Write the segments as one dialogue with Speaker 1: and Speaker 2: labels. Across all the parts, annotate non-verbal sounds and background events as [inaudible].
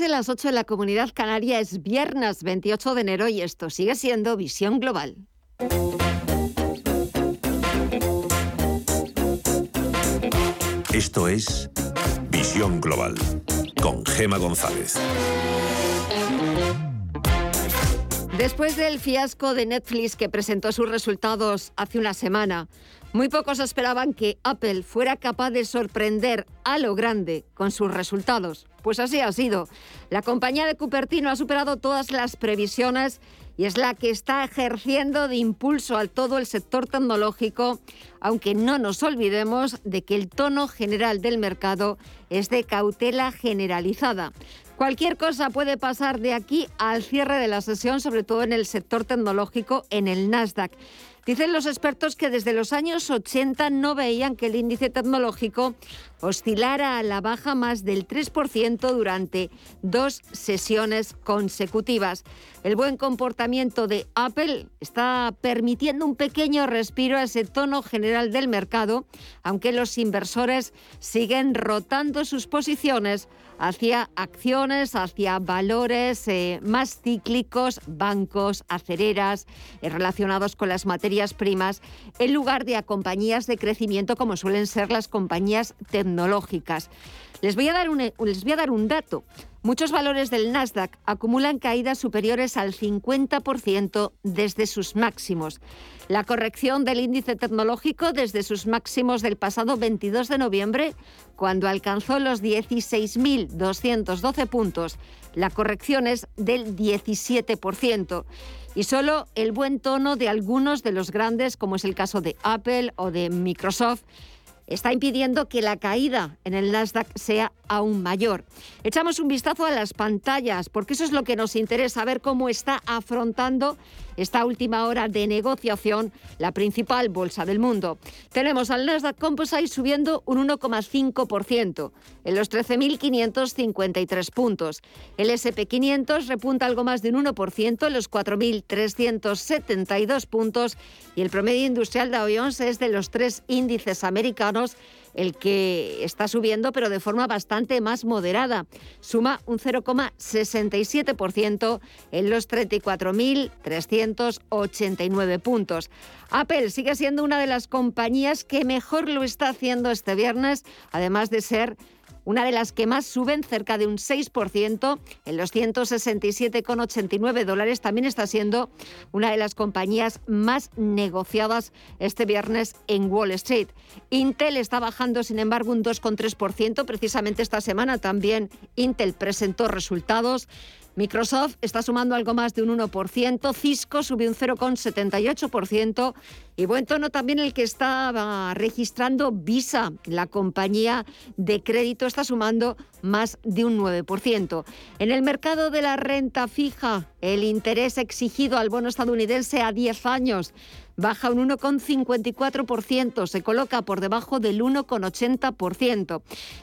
Speaker 1: las 8 en la comunidad canaria es viernes 28 de enero y esto sigue siendo Visión Global.
Speaker 2: Esto es Visión Global con Gema González.
Speaker 1: Después del fiasco de Netflix que presentó sus resultados hace una semana, muy pocos esperaban que Apple fuera capaz de sorprender a lo grande con sus resultados. Pues así ha sido. La compañía de Cupertino ha superado todas las previsiones y es la que está ejerciendo de impulso a todo el sector tecnológico, aunque no nos olvidemos de que el tono general del mercado es de cautela generalizada. Cualquier cosa puede pasar de aquí al cierre de la sesión, sobre todo en el sector tecnológico, en el Nasdaq. Dicen los expertos que desde los años 80 no veían que el índice tecnológico oscilara a la baja más del 3% durante dos sesiones consecutivas. El buen comportamiento de Apple está permitiendo un pequeño respiro a ese tono general del mercado, aunque los inversores siguen rotando sus posiciones hacia acciones, hacia valores eh, más cíclicos, bancos, acereras, eh, relacionados con las materias primas, en lugar de a compañías de crecimiento como suelen ser las compañías tecnológicas. Les voy a dar un, les voy a dar un dato. Muchos valores del Nasdaq acumulan caídas superiores al 50% desde sus máximos. La corrección del índice tecnológico desde sus máximos del pasado 22 de noviembre, cuando alcanzó los 16.212 puntos, la corrección es del 17%. Y solo el buen tono de algunos de los grandes, como es el caso de Apple o de Microsoft, está impidiendo que la caída en el Nasdaq sea aún mayor. Echamos un vistazo a las pantallas, porque eso es lo que nos interesa, ver cómo está afrontando esta última hora de negociación la principal bolsa del mundo. Tenemos al Nasdaq Composite subiendo un 1,5% en los 13.553 puntos. El SP500 repunta algo más de un 1% en los 4.372 puntos y el promedio industrial de Jones es de los tres índices americanos el que está subiendo, pero de forma bastante más moderada. Suma un 0,67% en los 34.389 puntos. Apple sigue siendo una de las compañías que mejor lo está haciendo este viernes, además de ser una de las que más suben, cerca de un 6%, en los 167,89 dólares. También está siendo una de las compañías más negociadas este viernes en Wall Street. Intel está bajando, sin embargo, un 2,3%. Precisamente esta semana también Intel presentó resultados. Microsoft está sumando algo más de un 1%, Cisco subió un 0,78% y buen tono también el que está registrando Visa, la compañía de crédito está sumando más de un 9%. En el mercado de la renta fija, el interés exigido al bono estadounidense a 10 años baja un 1,54%, se coloca por debajo del 1,80%.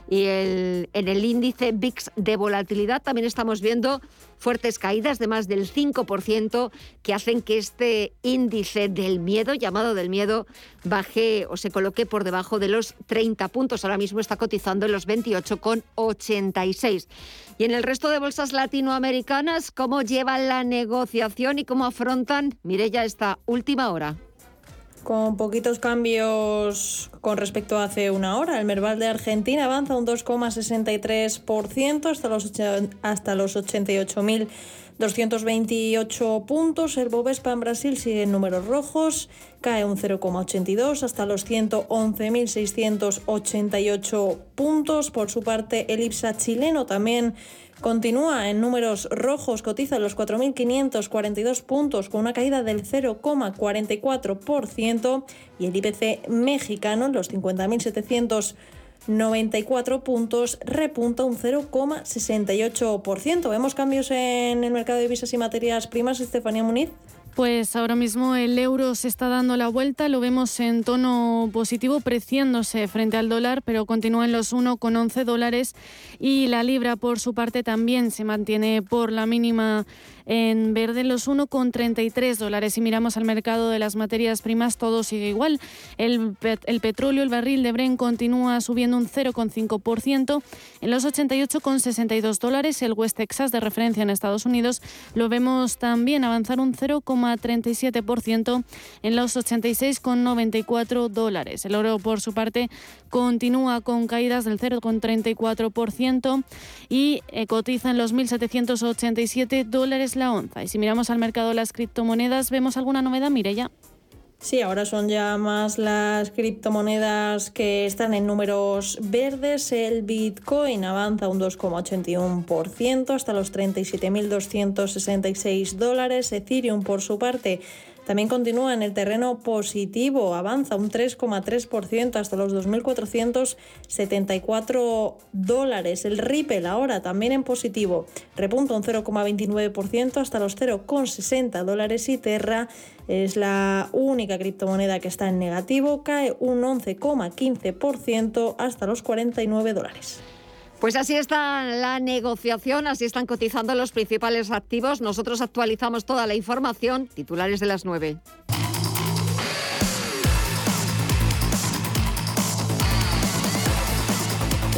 Speaker 1: Y el, en el índice VIX de volatilidad también estamos viendo fuertes caídas de más del 5% que hacen que este índice del miedo, llamado del miedo, baje o se coloque por debajo de los 30 puntos. Ahora mismo está cotizando en los 28,86. Y en el resto de bolsas latinoamericanas, ¿cómo llevan la negociación y cómo afrontan, mire ya esta última hora?
Speaker 3: Con poquitos cambios con respecto a hace una hora, el Merval de Argentina avanza un 2,63% hasta los, hasta los 88.228 puntos. El Bovespa en Brasil sigue en números rojos, cae un 0,82 hasta los 111.688 puntos. Por su parte, el IPSA chileno también Continúa en números rojos, cotiza los 4.542 puntos con una caída del 0,44% y el IPC mexicano en los 50.794 puntos repunta un 0,68%. Vemos cambios en el mercado de divisas y materias primas, Estefanía Muniz.
Speaker 4: Pues ahora mismo el euro se está dando la vuelta, lo vemos en tono positivo, preciándose frente al dólar, pero continúa en los 1,11 dólares. Y la libra por su parte también se mantiene por la mínima en verde los 1,33 dólares. Si miramos al mercado de las materias primas, todo sigue igual. El, petróleo, el barril de Bren continúa subiendo un 0,5% en los 88,62 dólares. El West Texas de referencia en Estados Unidos lo vemos también avanzar un 0,37% en los 86,94 dólares. El oro, por su parte, continúa con caídas del 0,34% y eh, cotiza en los 1.787 dólares la onza. Y si miramos al mercado de las criptomonedas, ¿vemos alguna novedad, ya
Speaker 3: Sí, ahora son ya más las criptomonedas que están en números verdes. El Bitcoin avanza un 2,81% hasta los 37.266 dólares. Ethereum, por su parte, también continúa en el terreno positivo, avanza un 3,3% hasta los 2.474 dólares. El Ripple ahora también en positivo, repunta un 0,29% hasta los 0,60 dólares y Terra es la única criptomoneda que está en negativo, cae un 11,15% hasta los 49 dólares.
Speaker 1: Pues así está la negociación, así están cotizando los principales activos. Nosotros actualizamos toda la información. Titulares de las 9.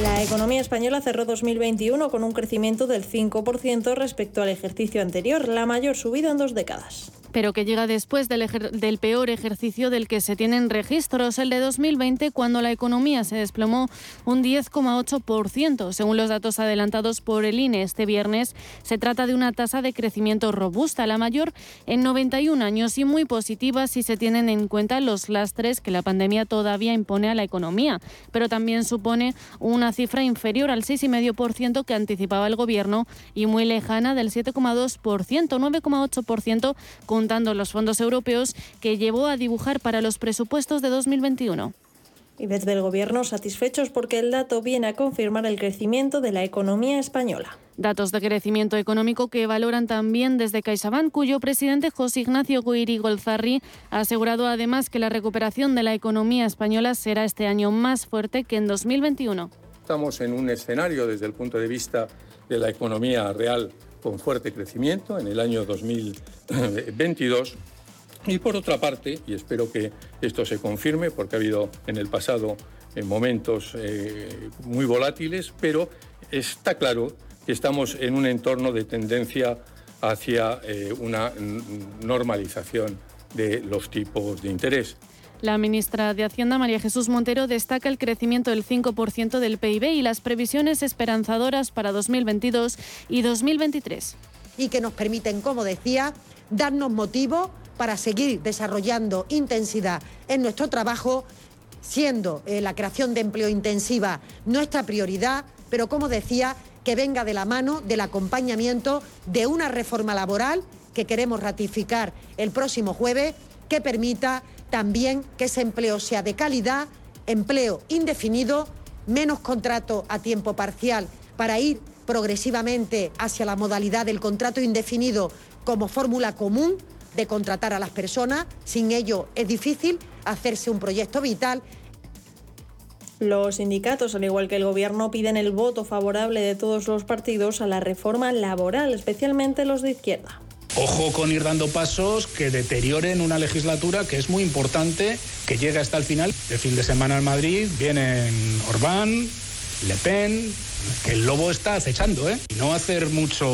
Speaker 3: La economía española cerró 2021 con un crecimiento del 5% respecto al ejercicio anterior, la mayor subida en dos décadas
Speaker 4: pero que llega después del, del, peor ejercicio del que se tienen registros, el de 2020, cuando la economía se desplomó un 10,8%. Según los datos adelantados por el INE este viernes, se trata de una tasa de crecimiento robusta, la mayor en 91 años y muy positiva si se tienen en cuenta los lastres que la pandemia todavía impone a la economía, pero también supone una cifra inferior al 6,5% que anticipaba el gobierno y muy lejana del 7,2%, 9,8% con juntando los fondos europeos que llevó a dibujar para los presupuestos de 2021.
Speaker 3: Y desde el Gobierno satisfechos porque el dato viene a confirmar el crecimiento de la economía española.
Speaker 4: Datos de crecimiento económico que valoran también desde CaixaBank, cuyo presidente José Ignacio Guiri Golzarri ha asegurado además que la recuperación de la economía española será este año más fuerte que en 2021.
Speaker 5: Estamos en un escenario desde el punto de vista de la economía real con fuerte crecimiento en el año 2022. Y por otra parte, y espero que esto se confirme, porque ha habido en el pasado eh, momentos eh, muy volátiles, pero está claro que estamos en un entorno de tendencia hacia eh, una normalización de los tipos de interés.
Speaker 4: La ministra de Hacienda, María Jesús Montero, destaca el crecimiento del 5% del PIB y las previsiones esperanzadoras para 2022 y 2023.
Speaker 6: Y que nos permiten, como decía, darnos motivos para seguir desarrollando intensidad en nuestro trabajo, siendo eh, la creación de empleo intensiva nuestra prioridad, pero como decía, que venga de la mano del acompañamiento de una reforma laboral que queremos ratificar el próximo jueves, que permita también que ese empleo sea de calidad, empleo indefinido, menos contrato a tiempo parcial para ir progresivamente hacia la modalidad del contrato indefinido como fórmula común de contratar a las personas. Sin ello es difícil hacerse un proyecto vital.
Speaker 3: Los sindicatos, al igual que el Gobierno, piden el voto favorable de todos los partidos a la reforma laboral, especialmente los de izquierda.
Speaker 7: Ojo con ir dando pasos que deterioren una legislatura que es muy importante, que llega hasta el final. El fin de semana en Madrid vienen Orbán, Le Pen, que el lobo está acechando, ¿eh? No hacer mucho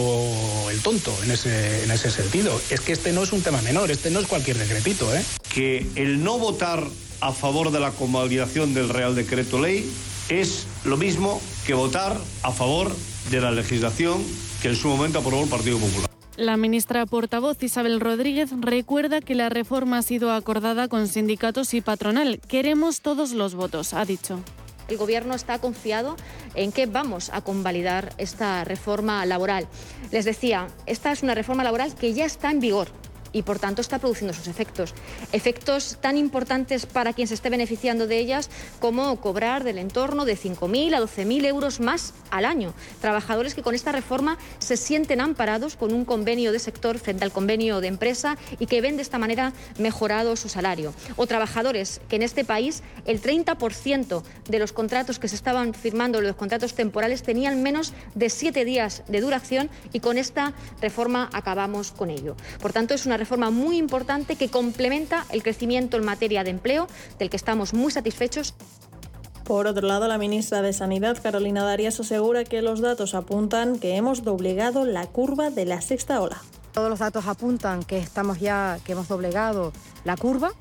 Speaker 7: el tonto en ese, en ese sentido. Es que este no es un tema menor, este no es cualquier decretito, ¿eh?
Speaker 8: Que el no votar a favor de la convalidación del Real Decreto Ley es lo mismo que votar a favor de la legislación que en su momento aprobó el Partido Popular.
Speaker 4: La ministra portavoz Isabel Rodríguez recuerda que la reforma ha sido acordada con sindicatos y patronal. Queremos todos los votos, ha dicho.
Speaker 9: El Gobierno está confiado en que vamos a convalidar esta reforma laboral. Les decía, esta es una reforma laboral que ya está en vigor y por tanto está produciendo sus efectos. Efectos tan importantes para quien se esté beneficiando de ellas como cobrar del entorno de 5.000 a 12.000 euros más al año. Trabajadores que con esta reforma se sienten amparados con un convenio de sector frente al convenio de empresa y que ven de esta manera mejorado su salario. O trabajadores que en este país el 30% de los contratos que se estaban firmando, los contratos temporales, tenían menos de siete días de duración y con esta reforma acabamos con ello. Por tanto, es una reforma muy importante que complementa el crecimiento en materia de empleo, del que estamos muy satisfechos.
Speaker 3: Por otro lado, la ministra de Sanidad, Carolina Darias, asegura que los datos apuntan que hemos doblegado la curva de la sexta ola.
Speaker 10: Todos los datos apuntan que estamos ya, que hemos doblegado la curva.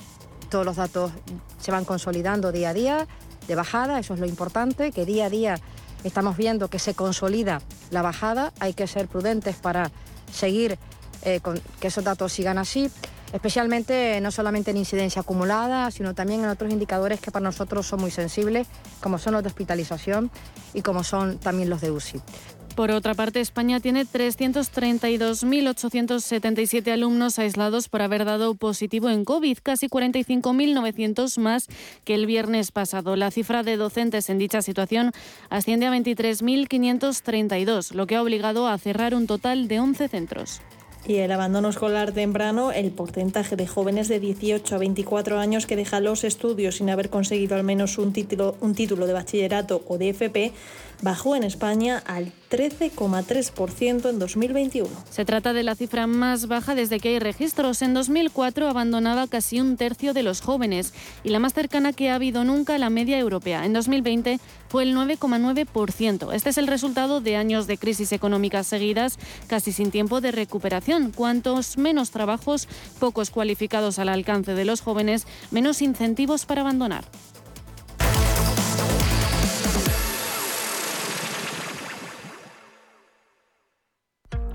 Speaker 10: Todos los datos se van consolidando día a día de bajada, eso es lo importante, que día a día estamos viendo que se consolida la bajada. Hay que ser prudentes para seguir eh, con que esos datos sigan así, especialmente no solamente en incidencia acumulada, sino también en otros indicadores que para nosotros son muy sensibles, como son los de hospitalización y como son también los de UCI.
Speaker 4: Por otra parte, España tiene 332.877 alumnos aislados por haber dado positivo en COVID, casi 45.900 más que el viernes pasado. La cifra de docentes en dicha situación asciende a 23.532, lo que ha obligado a cerrar un total de 11 centros.
Speaker 3: Y el abandono escolar temprano, el porcentaje de jóvenes de 18 a 24 años que dejan los estudios sin haber conseguido al menos un título, un título de bachillerato o de FP, bajó en España al 13,3% en 2021.
Speaker 4: Se trata de la cifra más baja desde que hay registros. En 2004 abandonaba casi un tercio de los jóvenes y la más cercana que ha habido nunca a la media europea. En 2020 fue el 9,9%. Este es el resultado de años de crisis económicas seguidas, casi sin tiempo de recuperación. Cuantos menos trabajos, pocos cualificados al alcance de los jóvenes, menos incentivos para abandonar.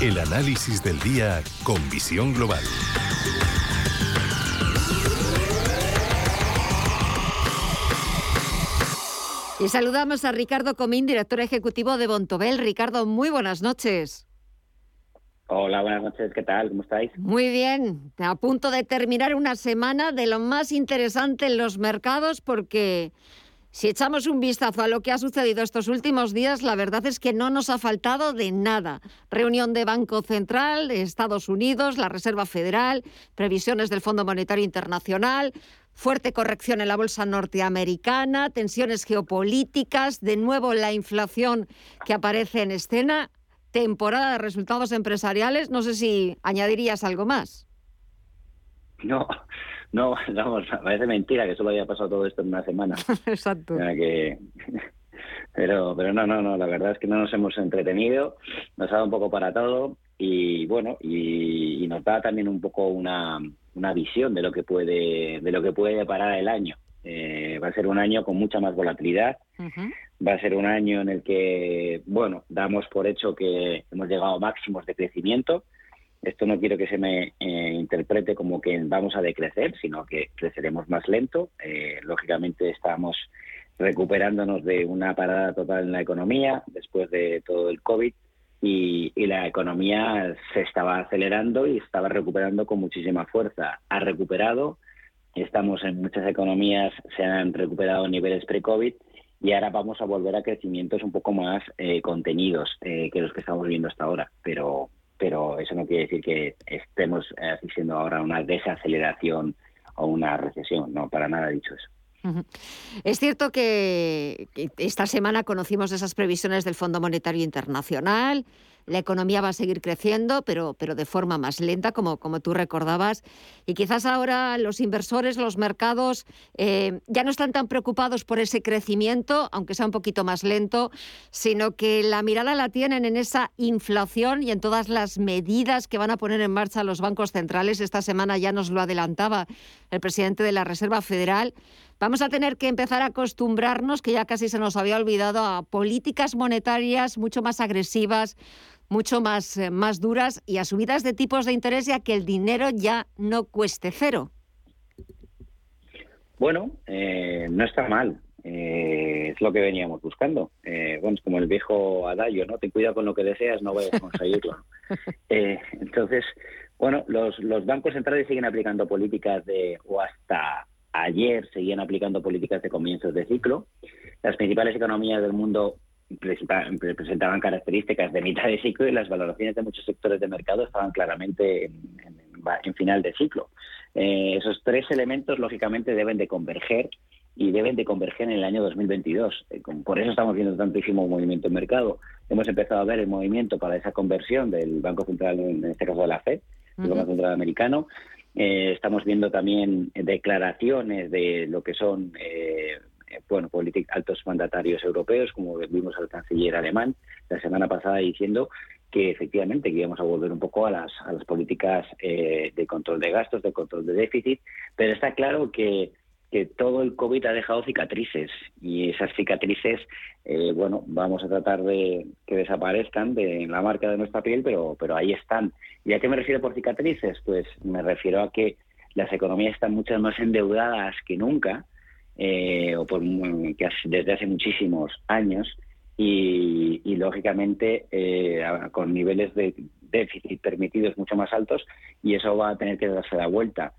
Speaker 2: El análisis del día con visión global.
Speaker 1: Y saludamos a Ricardo Comín, director ejecutivo de Bontobel. Ricardo, muy buenas noches.
Speaker 11: Hola, buenas noches, ¿qué tal? ¿Cómo estáis?
Speaker 1: Muy bien, a punto de terminar una semana de lo más interesante en los mercados porque si echamos un vistazo a lo que ha sucedido estos últimos días, la verdad es que no nos ha faltado de nada. Reunión de Banco Central de Estados Unidos, la Reserva Federal, previsiones del Fondo Monetario Internacional, fuerte corrección en la bolsa norteamericana, tensiones geopolíticas, de nuevo la inflación que aparece en escena, temporada de resultados empresariales. No sé si añadirías algo más.
Speaker 11: No, no, [laughs] vamos, parece mentira que solo haya pasado todo esto en una semana. [laughs]
Speaker 1: Exacto.
Speaker 11: Que... [laughs] Pero, pero no, no, no, la verdad es que no nos hemos entretenido, nos ha dado un poco para todo y bueno, y, y nos da también un poco una, una visión de lo que puede, de lo que puede parar el año. Eh, va a ser un año con mucha más volatilidad. Va a ser un año en el que, bueno, damos por hecho que hemos llegado a máximos de crecimiento. Esto no quiero que se me eh, interprete como que vamos a decrecer, sino que creceremos más lento. Eh, lógicamente estamos recuperándonos de una parada total en la economía después de todo el COVID y, la economía se estaba acelerando y estaba recuperando con muchísima fuerza. Ha recuperado, estamos en muchas economías, se han recuperado niveles pre-COVID y ahora vamos a volver a crecimientos un poco más eh, contenidos que los que estamos viendo hasta ahora, pero pero eso no quiere decir que estemos asistiendo ahora a una desaceleración a una recesión. No, para nada dicho eso.
Speaker 1: Es cierto que esta semana conocimos esas previsiones del Fondo Monetario Internacional. La economía va a seguir creciendo, pero, pero de forma más lenta, como, como tú recordabas. Y quizás ahora los inversores, los mercados, eh, ya no están tan preocupados por ese crecimiento, aunque sea un poquito más lento, sino que la mirada la tienen en esa inflación y en todas las medidas que van a poner en marcha los bancos centrales. Esta semana ya nos lo adelantaba el presidente de la Reserva Federal Vamos a tener que empezar a acostumbrarnos, que ya casi se nos había olvidado, a políticas monetarias mucho más agresivas, mucho más, eh, más duras y a subidas de tipos de interés ya que el dinero ya no cueste cero.
Speaker 11: Bueno, eh, no está mal. Eh, es lo que veníamos buscando. bueno, es como el viejo adagio, ¿no? Ten cuidado con lo que deseas, no vayas a conseguirlo. [laughs] entonces, bueno, los, los bancos centrales siguen aplicando políticas de o hasta Ayer seguían aplicando políticas de comienzos de ciclo. Las principales economías del mundo presentaban características de mitad de ciclo y las valoraciones de muchos sectores de mercado estaban claramente en, final de ciclo. Eh, esos tres elementos, lógicamente, deben de converger y deben de converger en el año 2022. Eh, por eso estamos viendo tantísimo movimiento en mercado. Hemos empezado a ver el movimiento para esa conversión del Banco Central, en este caso de la FED, el Banco Central Americano, eh, estamos viendo también declaraciones de lo que son eh, bueno, altos mandatarios europeos, como vimos al canciller alemán la semana pasada diciendo que efectivamente que íbamos a volver un poco a las, a las políticas eh, de control de gastos, de control de déficit, pero está claro que que todo el COVID ha dejado cicatrices y esas cicatrices, eh, bueno, vamos a tratar de que desaparezcan de la marca de nuestra piel, pero, pero ahí están. ¿Y a qué me refiero por cicatrices? Pues me refiero a que las economías están mucho más endeudadas que nunca, eh, o por, que desde hace muchísimos años, y, lógicamente eh, con niveles de déficit permitidos mucho más altos, y eso va a tener que darse la vuelta.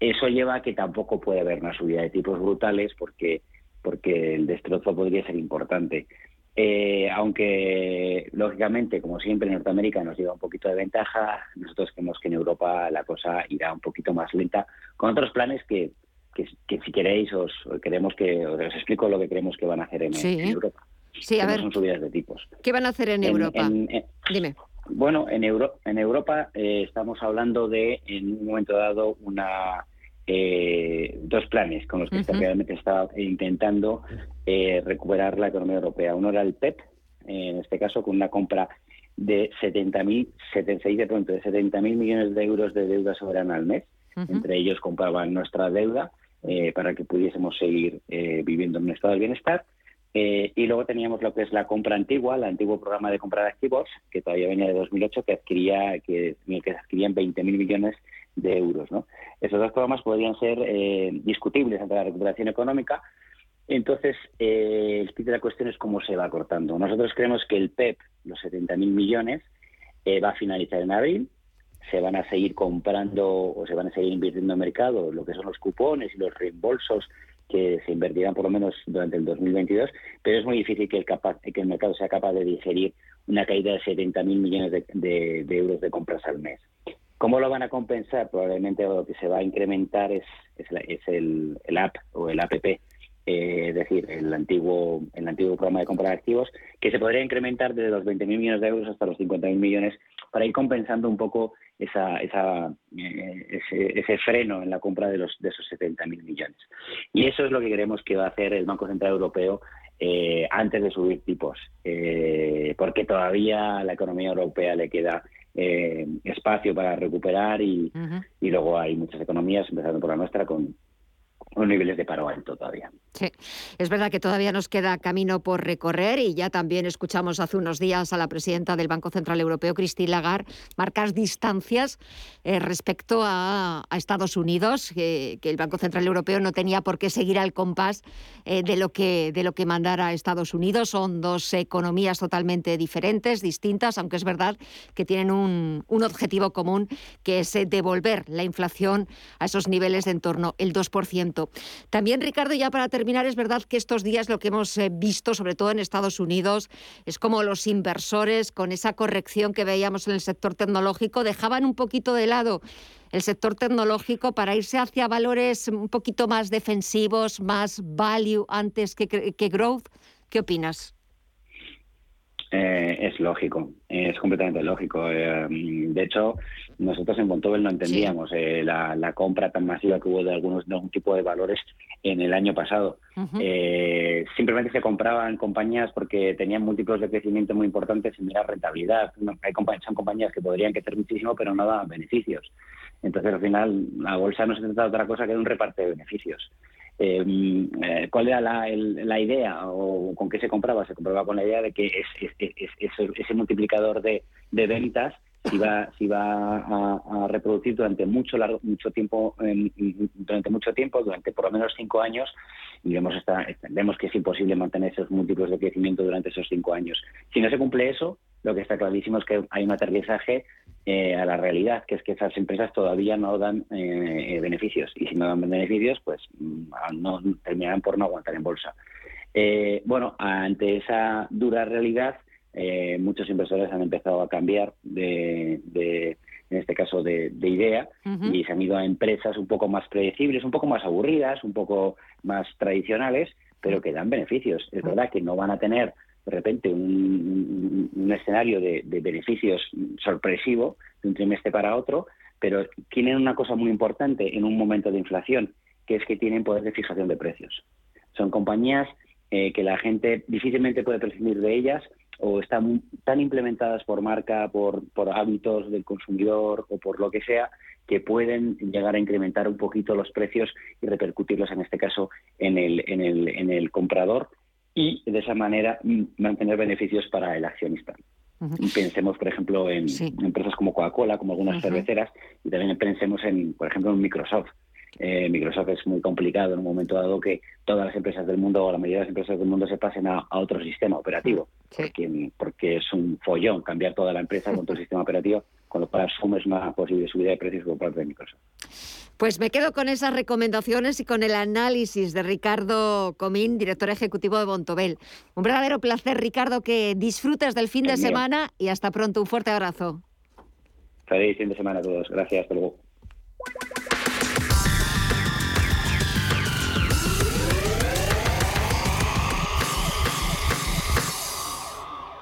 Speaker 11: Eso lleva a que tampoco puede haber una subida de tipos brutales porque, porque el destrozo podría ser importante. Eh, aunque, lógicamente, como siempre, Norteamérica nos lleva un poquito de ventaja, nosotros creemos que en Europa la cosa irá un poquito más lenta, con otros planes que, que, si queréis os queremos que os explico lo que creemos que van a hacer en, Europa.
Speaker 1: Sí, a ver.
Speaker 11: Son subidas de tipos.
Speaker 1: ¿Qué van a hacer en, Europa? Dime.
Speaker 11: Bueno, en, en Europa eh, estamos hablando de, en un momento dado, una eh, dos planes con los que realmente estaba intentando eh, recuperar la economía europea. Uno era el PEP, en este caso con una compra de 70.000, 76 de pronto, de 70.000 millones de euros de deuda soberana al mes. Entre ellos compraban nuestra deuda para que pudiésemos seguir viviendo en un estado de bienestar. Eh, y luego teníamos lo que es la compra antigua, el antiguo programa de compra de activos, que todavía venía de 2008, que adquiría, que, que adquirían 20.000 millones de euros. Esos dos programas podrían ser eh, discutibles ante la recuperación económica. Entonces, eh, el de la cuestión es cómo se va cortando. Nosotros creemos que el PEP, los 70.000 millones, va a finalizar en abril. Se van a seguir comprando o se van a seguir invirtiendo en mercado lo que son los cupones y los reembolsos que se invertirán por lo menos durante el 2022, pero es muy difícil que el, capaz, que el mercado sea capaz de digerir una caída de 70.000 millones de, euros de compras al mes. ¿Cómo lo van a compensar? Probablemente lo que se va a incrementar es, es, el, el, app o el app, eh, es decir, el antiguo, el antiguo programa de compra de activos, que se podría incrementar desde los 20.000 millones de euros hasta los 50.000 millones para ir compensando un poco esa, esa, eh, ese, freno en la compra de, los, de esos 70.000 millones. Y eso es lo que queremos que va a hacer el Banco Central Europeo eh, antes de subir tipos, eh, porque todavía a la economía europea le queda espacio para recuperar y, y luego hay muchas economías, empezando por la nuestra, con, con niveles de paro alto todavía.
Speaker 1: Sí, es verdad que todavía nos queda camino por recorrer y ya también escuchamos hace unos días a la presidenta del Banco Central Europeo, Christine Lagarde, marcar distancias eh, respecto a, Estados Unidos, que, el Banco Central Europeo no tenía por qué seguir al compás eh, de, lo que, de lo que mandara Estados Unidos. Son dos economías totalmente diferentes, distintas, aunque es verdad que tienen un, un objetivo común, que es eh, devolver la inflación a esos niveles de en torno el 2%. También, Ricardo, ya para terminar, es verdad que estos días lo que hemos eh, visto, sobre todo en Estados Unidos, es como los inversores, con esa corrección que veíamos en el sector tecnológico, dejaban un poquito de lado el sector tecnológico para irse hacia valores un poquito más defensivos, más value antes que, que growth. ¿Qué opinas?
Speaker 11: Eh, es lógico, es completamente lógico. Eh, de hecho, nosotros en Bontobel no entendíamos eh, la, compra tan masiva que hubo de algunos de algún tipo de valores en el año pasado. simplemente se compraban compañías porque tenían múltiplos de crecimiento muy importantes sin mirar rentabilidad. hay son compañías que podrían crecer muchísimo, pero no daban beneficios. Entonces, al final, la bolsa no se trata de otra cosa que de un reparto de beneficios. Em, eh, ¿Cuál era la, idea o con qué se compraba? Se compraba con la idea de que ese multiplicador de, ventas se iba, se iba a, reproducir durante mucho largo, mucho tiempo, durante mucho tiempo, durante por lo menos cinco años, y vemos, vemos que es imposible mantener esos múltiplos de crecimiento durante esos cinco años. Si no se cumple eso, lo que está clarísimo es que hay un aterrizaje eh, a la realidad, que es que esas empresas todavía no dan eh, eh, beneficios. Y si no dan beneficios, pues mm, no terminarán por no aguantar en bolsa. bueno, ante esa dura realidad, muchos inversores han empezado a cambiar de, en este caso, de, idea y se han ido a empresas un poco más predecibles, un poco más aburridas, un poco más tradicionales, pero que dan beneficios. Es verdad que no van a tener de repente un, escenario de, beneficios sorpresivo de un trimestre para otro, pero tienen una cosa muy importante en un momento de inflación, que es que tienen poder de fijación de precios. Son compañías eh, que la gente difícilmente puede prescindir de ellas o están tan implementadas por marca, por, por hábitos del consumidor o por lo que sea, que pueden llegar a incrementar un poquito los precios y repercutirlos en este caso en el, en el, en el comprador y de esa manera mm, mantener beneficios para el accionista. Pensemos, por ejemplo, en empresas como Coca-Cola, como algunas cerveceras, y también pensemos en, por ejemplo, en Microsoft. Eh, Microsoft es muy complicado en un momento dado que todas las empresas del mundo o la mayoría de las empresas del mundo se pasen a, otro sistema operativo, porque, porque es un follón cambiar toda la empresa con otro [laughs] sistema operativo, con lo cual asumes una posible subida de precios por parte de Microsoft.
Speaker 1: Pues me quedo con esas recomendaciones y con el análisis de Ricardo Comín, director ejecutivo de Bontobel. Un verdadero placer, Ricardo, que disfrutes del fin de semana y hasta pronto. Un fuerte abrazo.
Speaker 11: Feliz fin de semana a todos. Gracias. Hasta luego.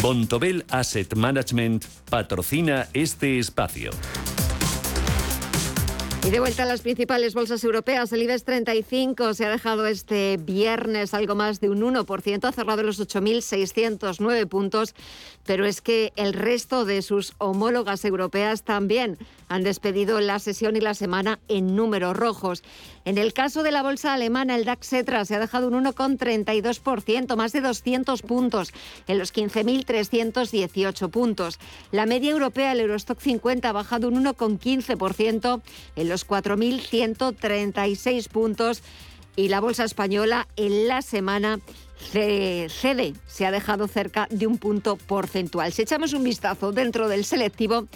Speaker 12: Bontobel Asset Management patrocina este espacio.
Speaker 1: Y de vuelta a las principales bolsas europeas, el IBEX 35 se ha dejado este viernes algo más de un 1%, ha cerrado los 8.609 puntos, pero es que el resto de sus homólogas europeas también han despedido la sesión y la semana en números rojos. En el caso de la bolsa alemana, el DAX Etra se ha dejado un 1,32%, más de 200 puntos, en los 15.318 puntos. La media europea, el Eurostock 50, ha bajado un 1,15%, en los 4.136 puntos. Y la bolsa española en la semana cede, se ha dejado cerca de un punto porcentual. Si echamos un vistazo dentro del selectivo,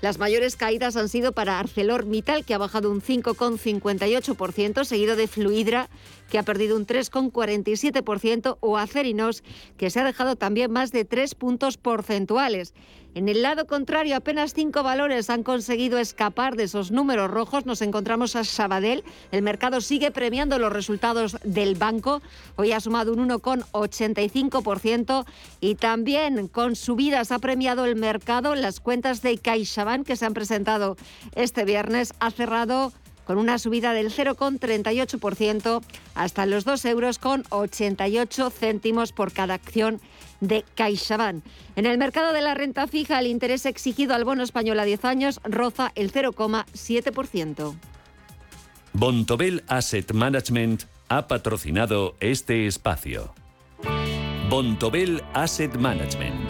Speaker 1: las mayores caídas han sido para ArcelorMittal, que ha bajado un 5,58%, seguido de Fluidra, que ha perdido un 3,47%, o Acerinos, que se ha dejado también más de 3 puntos porcentuales. En el lado contrario, apenas cinco valores han conseguido escapar de esos números rojos. Nos encontramos a Sabadell. El mercado sigue premiando los resultados del banco. Hoy ha sumado un 1,85% y también con subidas ha premiado el mercado. Las cuentas de CaixaBank que se han presentado este viernes ha cerrado con una subida del 0,38% hasta los 2 euros con 88 céntimos por cada acción de CaixaBank. En el mercado de la renta fija, el interés exigido al bono español a 10 años roza el 0,7%.
Speaker 12: Bontobel Asset Management ha patrocinado este espacio. Bontobel Asset Management.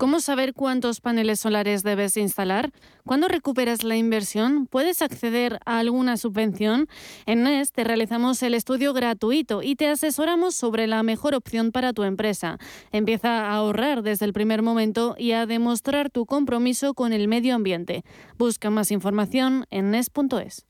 Speaker 4: ¿Cómo saber cuántos paneles solares debes instalar? ¿Cuándo recuperas la inversión? ¿Puedes acceder a alguna subvención? En NES te realizamos el estudio gratuito y te asesoramos sobre la mejor opción para tu empresa. Empieza a ahorrar desde el primer momento y a demostrar tu compromiso con el medio ambiente. Busca más información en NES.es.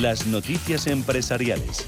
Speaker 12: las noticias empresariales.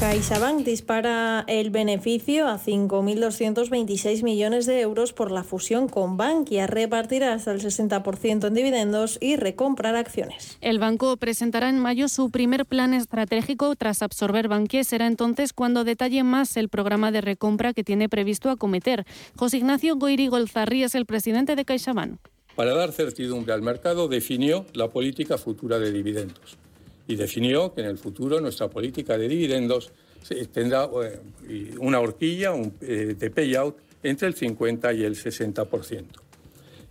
Speaker 3: CaixaBank dispara el beneficio a 5.226 millones de euros por la fusión con Bankia. Repartirá hasta el 60% en dividendos y recomprar acciones.
Speaker 4: El banco presentará en mayo su primer plan estratégico tras absorber Bankia. Será entonces cuando detalle más el programa de recompra que tiene previsto acometer. José Ignacio Goiri Golzarri es el presidente de CaixaBank.
Speaker 5: Para dar certidumbre al mercado definió la política futura de dividendos y definió que en el futuro nuestra política de dividendos tendrá eh, una horquilla eh, de payout entre el 50 y el 60%.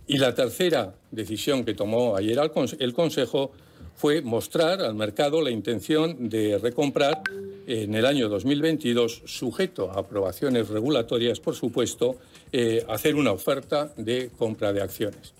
Speaker 5: Y la tercera decisión que tomó ayer el Consejo fue mostrar al mercado la intención de recomprar en el año 2022, sujeto a aprobaciones regulatorias, por supuesto, eh, hacer una oferta de compra de acciones.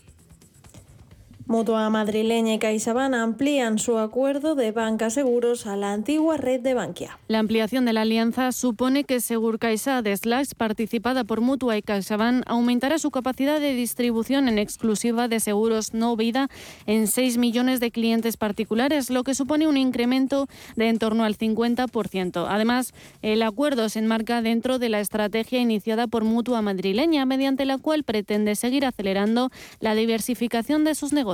Speaker 3: Mutua madrileña y CaixaBank amplían su acuerdo de banca seguros a la antigua red de Bankia.
Speaker 4: La ampliación de la alianza supone que Segurcaixa de Slash, participada por Mutua y CaixaBank, aumentará su capacidad de distribución en exclusiva de seguros no vida en 6 millones de clientes particulares, lo que supone un incremento de en torno al 50%. Además, el acuerdo se enmarca dentro de la estrategia iniciada por Mutua madrileña, mediante la cual pretende seguir acelerando la diversificación de sus negocios.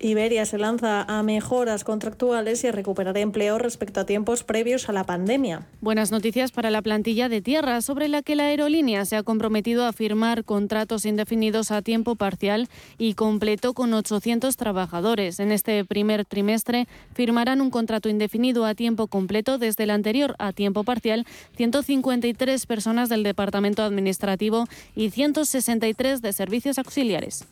Speaker 3: Iberia se lanza a mejoras contractuales y a recuperar empleo respecto a tiempos previos a la pandemia.
Speaker 4: Buenas noticias para la plantilla de tierra, sobre la que la aerolínea se ha comprometido a firmar contratos indefinidos a tiempo parcial y completo con 800 trabajadores. En este primer trimestre firmarán un contrato indefinido a tiempo completo desde el anterior a tiempo parcial 153 personas del Departamento Administrativo y 163 de servicios auxiliares.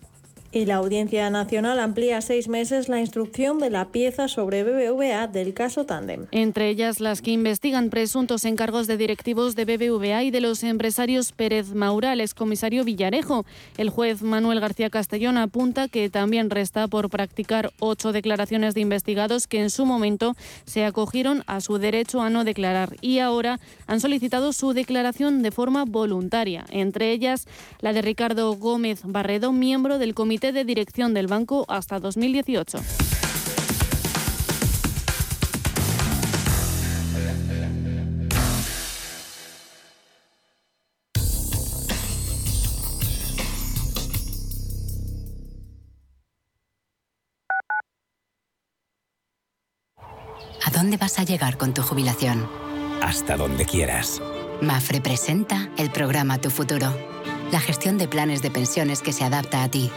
Speaker 3: Y la Audiencia Nacional amplía seis meses la instrucción de la pieza sobre BBVA del caso Tandem.
Speaker 4: Entre ellas las que investigan presuntos encargos de directivos de BBVA y de los empresarios Pérez Maurales, comisario Villarejo. El juez Manuel García Castellón apunta que también resta por practicar ocho declaraciones de investigados que en su momento se acogieron a su derecho a no declarar y ahora han solicitado su declaración de forma voluntaria. Entre ellas la de Ricardo Gómez Barredo, miembro del Comité de dirección del banco hasta 2018.
Speaker 13: ¿A dónde vas a llegar con tu jubilación?
Speaker 14: Hasta donde quieras.
Speaker 13: Mafre presenta el programa Tu Futuro, la gestión de planes de pensiones que se adapta a ti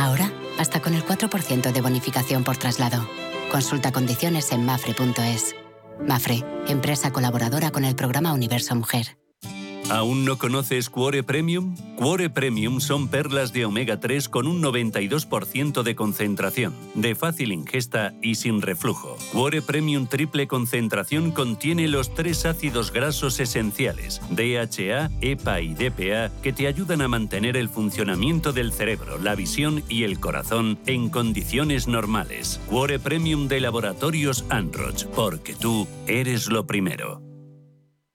Speaker 13: Ahora, hasta con el 4% de bonificación por traslado. Consulta condiciones en mafre.es. Mafre, empresa colaboradora con el programa Universo Mujer.
Speaker 12: ¿Aún no conoces Cuore Premium? Cuore Premium son perlas de omega 3 con un 92% de concentración, de fácil ingesta y sin reflujo. Cuore Premium triple concentración contiene los tres ácidos grasos esenciales, DHA, EPA y DPA, que te ayudan a mantener el funcionamiento del cerebro, la visión y el corazón en condiciones normales. Cuore Premium de Laboratorios Anroch, porque tú eres lo primero.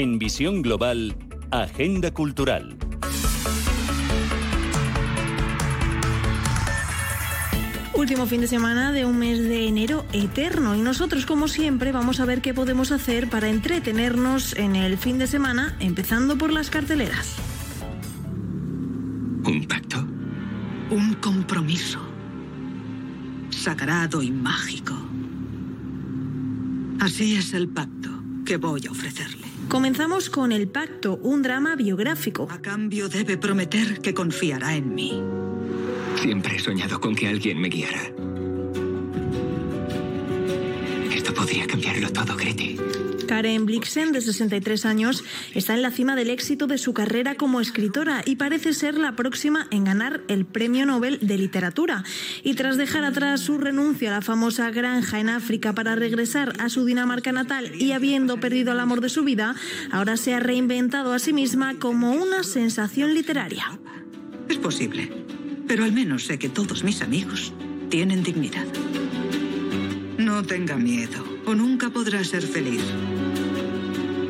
Speaker 12: En Visión Global, Agenda Cultural.
Speaker 3: Último fin de semana de un mes de enero eterno y nosotros como siempre vamos a ver qué podemos hacer para entretenernos en el fin de semana, empezando por las carteleras.
Speaker 15: ¿Un pacto? Un compromiso. Sagrado y mágico. Así es el pacto que voy a ofrecerle.
Speaker 3: Comenzamos con El Pacto, un drama biográfico.
Speaker 15: A cambio debe prometer que confiará en mí.
Speaker 14: Siempre he soñado con que alguien me guiara. Esto podría cambiarlo todo, Grete.
Speaker 3: Karen Blixen, de 63 años, está en la cima del éxito de su carrera como escritora y parece ser la próxima en ganar el Premio Nobel de Literatura. Y tras dejar atrás su renuncia a la famosa granja en África para regresar a su Dinamarca natal y habiendo perdido el amor de su vida, ahora se ha reinventado a sí misma como una sensación literaria.
Speaker 15: Es posible, pero al menos sé que todos mis amigos tienen dignidad. No tenga miedo, o nunca podrá ser feliz.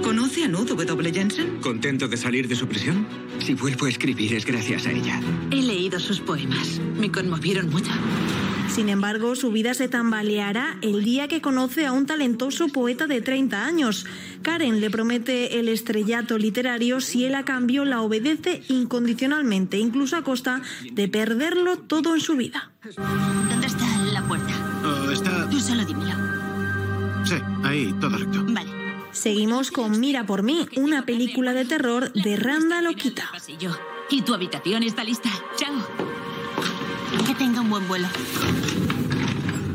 Speaker 15: ¿Conoce a Nud W. Jensen?
Speaker 14: ¿Contento de salir de su prisión? Si vuelvo a escribir es gracias a ella.
Speaker 16: He leído sus poemas. Me conmovieron mucho.
Speaker 3: Sin embargo, su vida se tambaleará el día que conoce a un talentoso poeta de 30 años. Karen le promete el estrellato literario si él a cambio la obedece incondicionalmente, incluso a costa de perderlo todo en su vida.
Speaker 16: ¿Dónde está la puerta?
Speaker 14: Oh, está...
Speaker 16: Tú solo dímelo.
Speaker 14: Sí, ahí, todo recto.
Speaker 16: Vale.
Speaker 3: Seguimos con Mira por mí, una película de terror de Randa Loquita.
Speaker 16: Y tu habitación está lista. Chao. Que tenga un buen vuelo.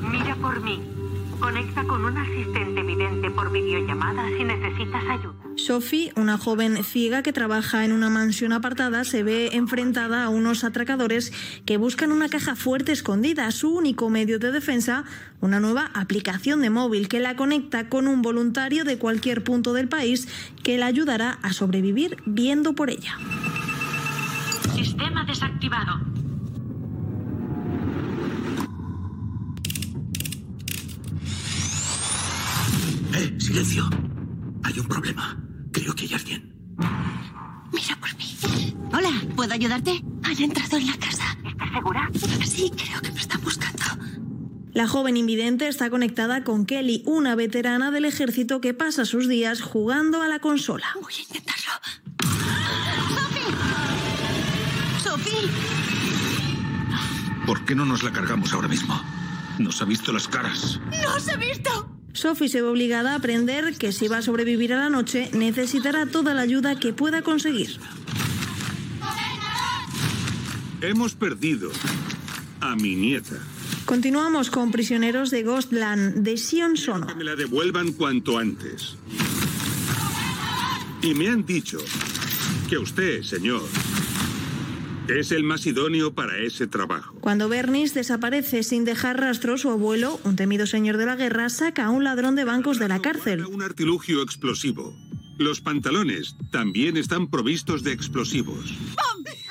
Speaker 17: Mira por mí. Conecta con un asistente vidente por videollamada si necesitas ayuda.
Speaker 3: Sophie, una joven ciega que trabaja en una mansión apartada, se ve enfrentada a unos atracadores que buscan una caja fuerte escondida. Su único medio de defensa, una nueva aplicación de móvil que la conecta con un voluntario de cualquier punto del país que la ayudará a sobrevivir viendo por ella.
Speaker 17: Sistema desactivado.
Speaker 14: ¡Eh! ¡Silencio! Hay un problema. Creo que hay alguien.
Speaker 16: Mira por mí. Hola, ¿puedo ayudarte? Han entrado en la casa.
Speaker 17: ¿Estás segura?
Speaker 16: Sí, creo que me están buscando.
Speaker 3: La joven invidente está conectada con Kelly, una veterana del ejército que pasa sus días jugando a la consola.
Speaker 16: Voy a intentarlo. ¡Sophie! ¡Sophie!
Speaker 14: ¿Por qué no nos la cargamos ahora mismo? Nos ha visto las caras.
Speaker 16: ¡No os he visto!
Speaker 3: Sophie se ve obligada a aprender que si va a sobrevivir a la noche necesitará toda la ayuda que pueda conseguir.
Speaker 18: Hemos perdido a mi nieta.
Speaker 3: Continuamos con Prisioneros de Ghostland de Sion Sono.
Speaker 18: Que me la devuelvan cuanto antes. Y me han dicho que usted, señor, es el más idóneo para ese trabajo.
Speaker 3: Cuando Bernice desaparece sin dejar rastro, su abuelo, un temido señor de la guerra, saca a un ladrón de bancos de la cárcel.
Speaker 18: Un artilugio explosivo. Los pantalones también están provistos de explosivos.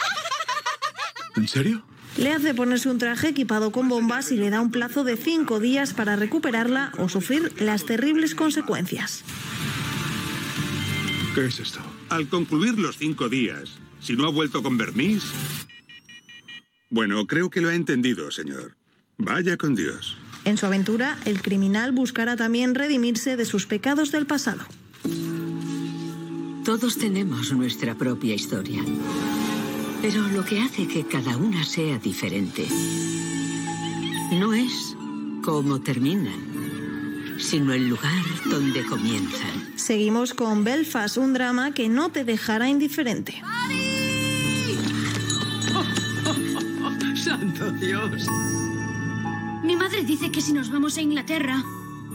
Speaker 18: [laughs]
Speaker 19: ¿En serio?
Speaker 3: Le hace ponerse un traje equipado con bombas y le da un plazo de cinco días para recuperarla o sufrir las terribles consecuencias.
Speaker 19: ¿Qué es esto?
Speaker 18: Al concluir los cinco días, si no ha vuelto con verniz... Bueno, creo que lo ha entendido, señor. Vaya con Dios.
Speaker 3: En su aventura, el criminal buscará también redimirse de sus pecados del pasado.
Speaker 20: Todos tenemos nuestra propia historia. Pero lo que hace que cada una sea diferente no es cómo terminan, sino el lugar donde comienzan.
Speaker 3: Seguimos con Belfast, un drama que no te dejará indiferente. [laughs]
Speaker 21: ¡Santo Dios! Mi madre dice que si nos vamos a Inglaterra,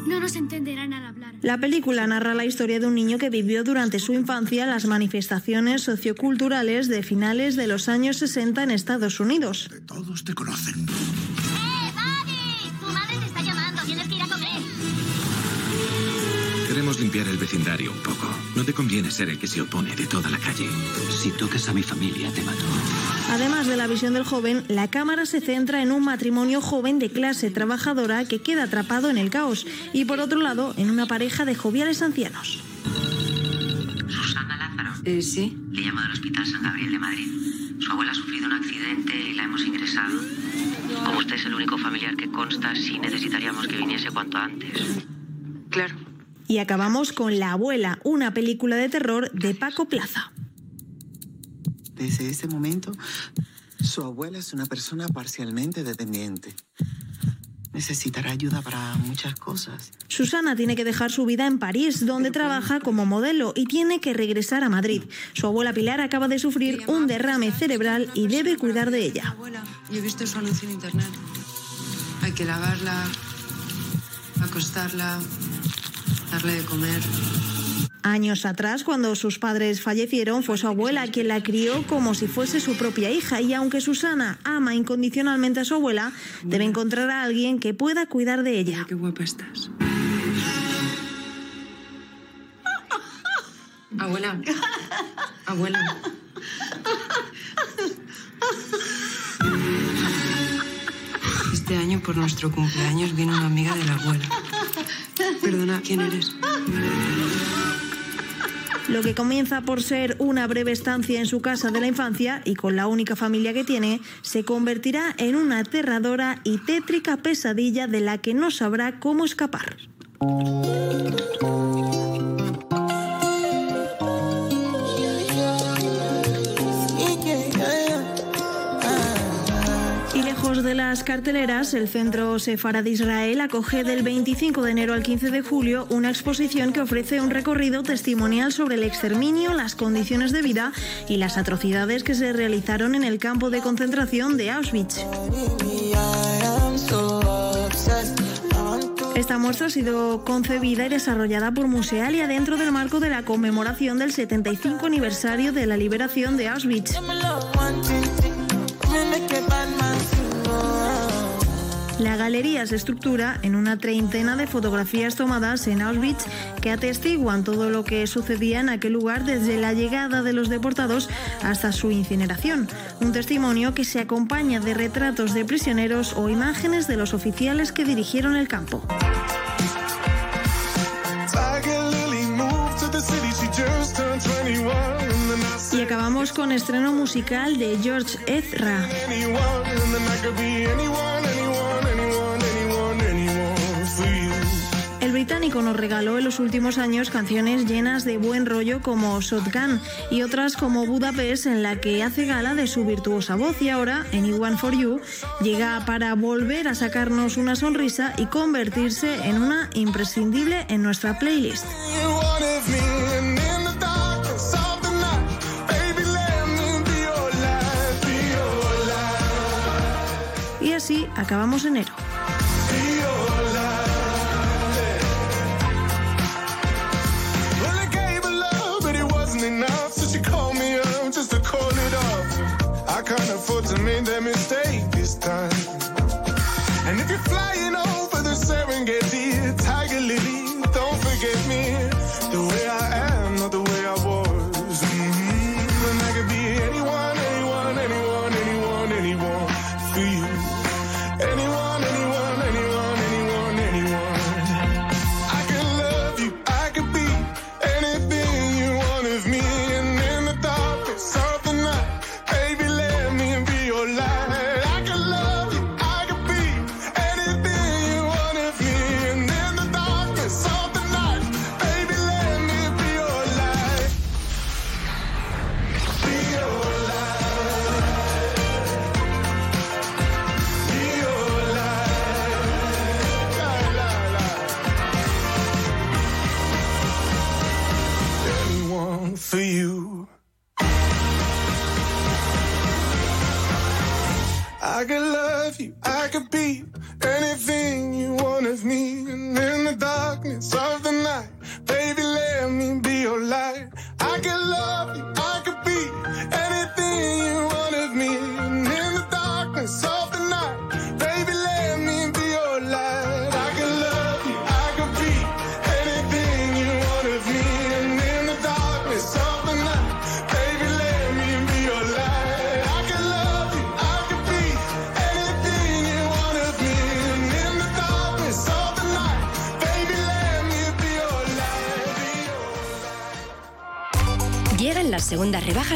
Speaker 21: no nos entenderán al hablar.
Speaker 3: La película narra la historia de un niño que vivió durante su infancia las manifestaciones socioculturales de finales de los años 60 en Estados Unidos.
Speaker 14: Todos te conocen.
Speaker 22: Limpiar el vecindario un poco. No te conviene ser el que se opone de toda la calle. Si tocas a mi familia, te mato.
Speaker 3: Además de la visión del joven, la cámara se centra en un matrimonio joven de clase trabajadora que queda atrapado en el caos y por otro lado en una pareja de joviales ancianos.
Speaker 23: Susana Lázaro. sí. Le llamo del Hospital San Gabriel de Madrid. Su abuela ha sufrido un accidente y la hemos ingresado. Como usted es el único familiar que consta, sí necesitaríamos que viniese cuanto antes.
Speaker 3: Claro. Y acabamos con La abuela, una película de terror de Paco Plaza.
Speaker 24: Desde ese momento, su abuela es una persona parcialmente dependiente. Necesitará ayuda para muchas cosas.
Speaker 3: Susana tiene que dejar su vida en París, donde trabaja como modelo, y tiene que regresar a Madrid. Su abuela Pilar acaba de sufrir un derrame cerebral y debe cuidar de ella.
Speaker 25: Abuela, yo he visto su anuncio en internet. Hay que lavarla, acostarla, darle de comer.
Speaker 3: Años atrás, cuando sus padres fallecieron, fue su abuela quien la crió como si fuese su propia hija. Y aunque Susana ama incondicionalmente a su abuela, debe encontrar a alguien que pueda cuidar de ella.
Speaker 25: Qué guapa estás. Abuela. Abuela. Este año, por nuestro cumpleaños, viene una amiga de la abuela. Perdona, ¿quién eres?
Speaker 3: Lo que comienza por ser una breve estancia en su casa de la infancia y con la única familia que tiene, se convertirá en una aterradora y tétrica pesadilla de la que no sabrá cómo escapar. Lejos de las carteleras, el Centro Sefara de Israel acoge del 25 de enero al 15 de julio una exposición que ofrece un recorrido testimonial sobre el exterminio, las condiciones de vida y las atrocidades que se realizaron en el campo de concentración de Auschwitz. Esta muestra ha sido concebida y desarrollada por Musealia dentro del marco de la conmemoración del 75 aniversario de la liberación de Auschwitz. La galería se estructura en una treintena de fotografías tomadas en Auschwitz que atestiguan todo lo que sucedía en aquel lugar desde la llegada de los deportados hasta su incineración. Un testimonio que se acompaña de retratos de prisioneros o imágenes de los oficiales que dirigieron el campo. Y acabamos con estreno musical de George Ezra. Británico nos regaló en los últimos años canciones llenas de buen rollo como Shotgun y otras como Budapest en la que hace gala de su virtuosa voz y ahora Anyone for You llega para volver a sacarnos una sonrisa y convertirse en una imprescindible en nuestra playlist. Y así acabamos enero.
Speaker 26: Can't afford to make that mistake this time. And if you're flying over the Serengeti,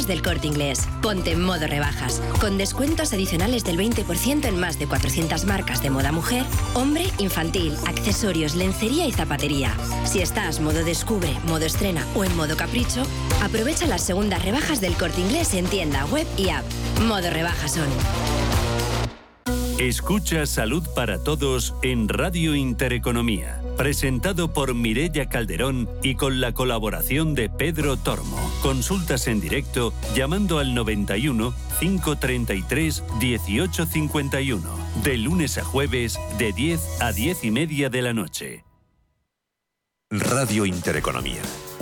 Speaker 27: del corte inglés. Ponte en modo rebajas, con descuentos adicionales del 20% en más de 400 marcas de moda mujer, hombre, infantil, accesorios, lencería y zapatería. Si estás modo descubre, modo estrena o en modo capricho, aprovecha las segundas rebajas del corte inglés en tienda, web y app. Modo rebajas son.
Speaker 12: Escucha Salud para Todos en Radio Intereconomía. Presentado por Mirella Calderón y con la colaboración de Pedro Tormo. Consultas en directo llamando al 91 533 1851. De lunes a jueves, de 10 a 10 y media de la noche.
Speaker 28: Radio Intereconomía.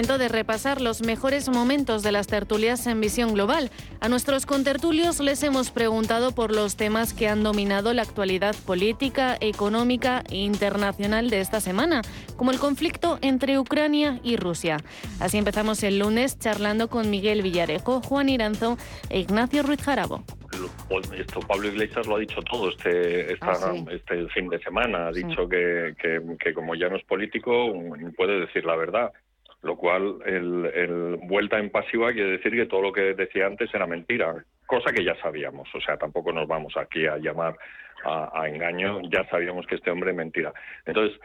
Speaker 4: Momento de repasar los mejores momentos de las tertulias en visión global. A nuestros contertulios les hemos preguntado por los temas que han dominado la actualidad política, económica e internacional de esta semana, como el conflicto entre Ucrania y Rusia. Así empezamos el lunes charlando con Miguel Villarejo, Juan Iranzo e Ignacio Ruiz Jarabo.
Speaker 29: Esto Pablo Iglesias lo ha dicho todo este esta-
Speaker 4: Ah, sí.
Speaker 29: este fin de semana. Ha dicho que, que, que como ya no es político puede decir la verdad. Lo cual, el, el vuelta en pasiva quiere decir que todo lo que decía antes era mentira, cosa que ya sabíamos. O sea, tampoco nos vamos aquí a llamar a, engaño. Ya sabíamos que este hombre mentira. Entonces,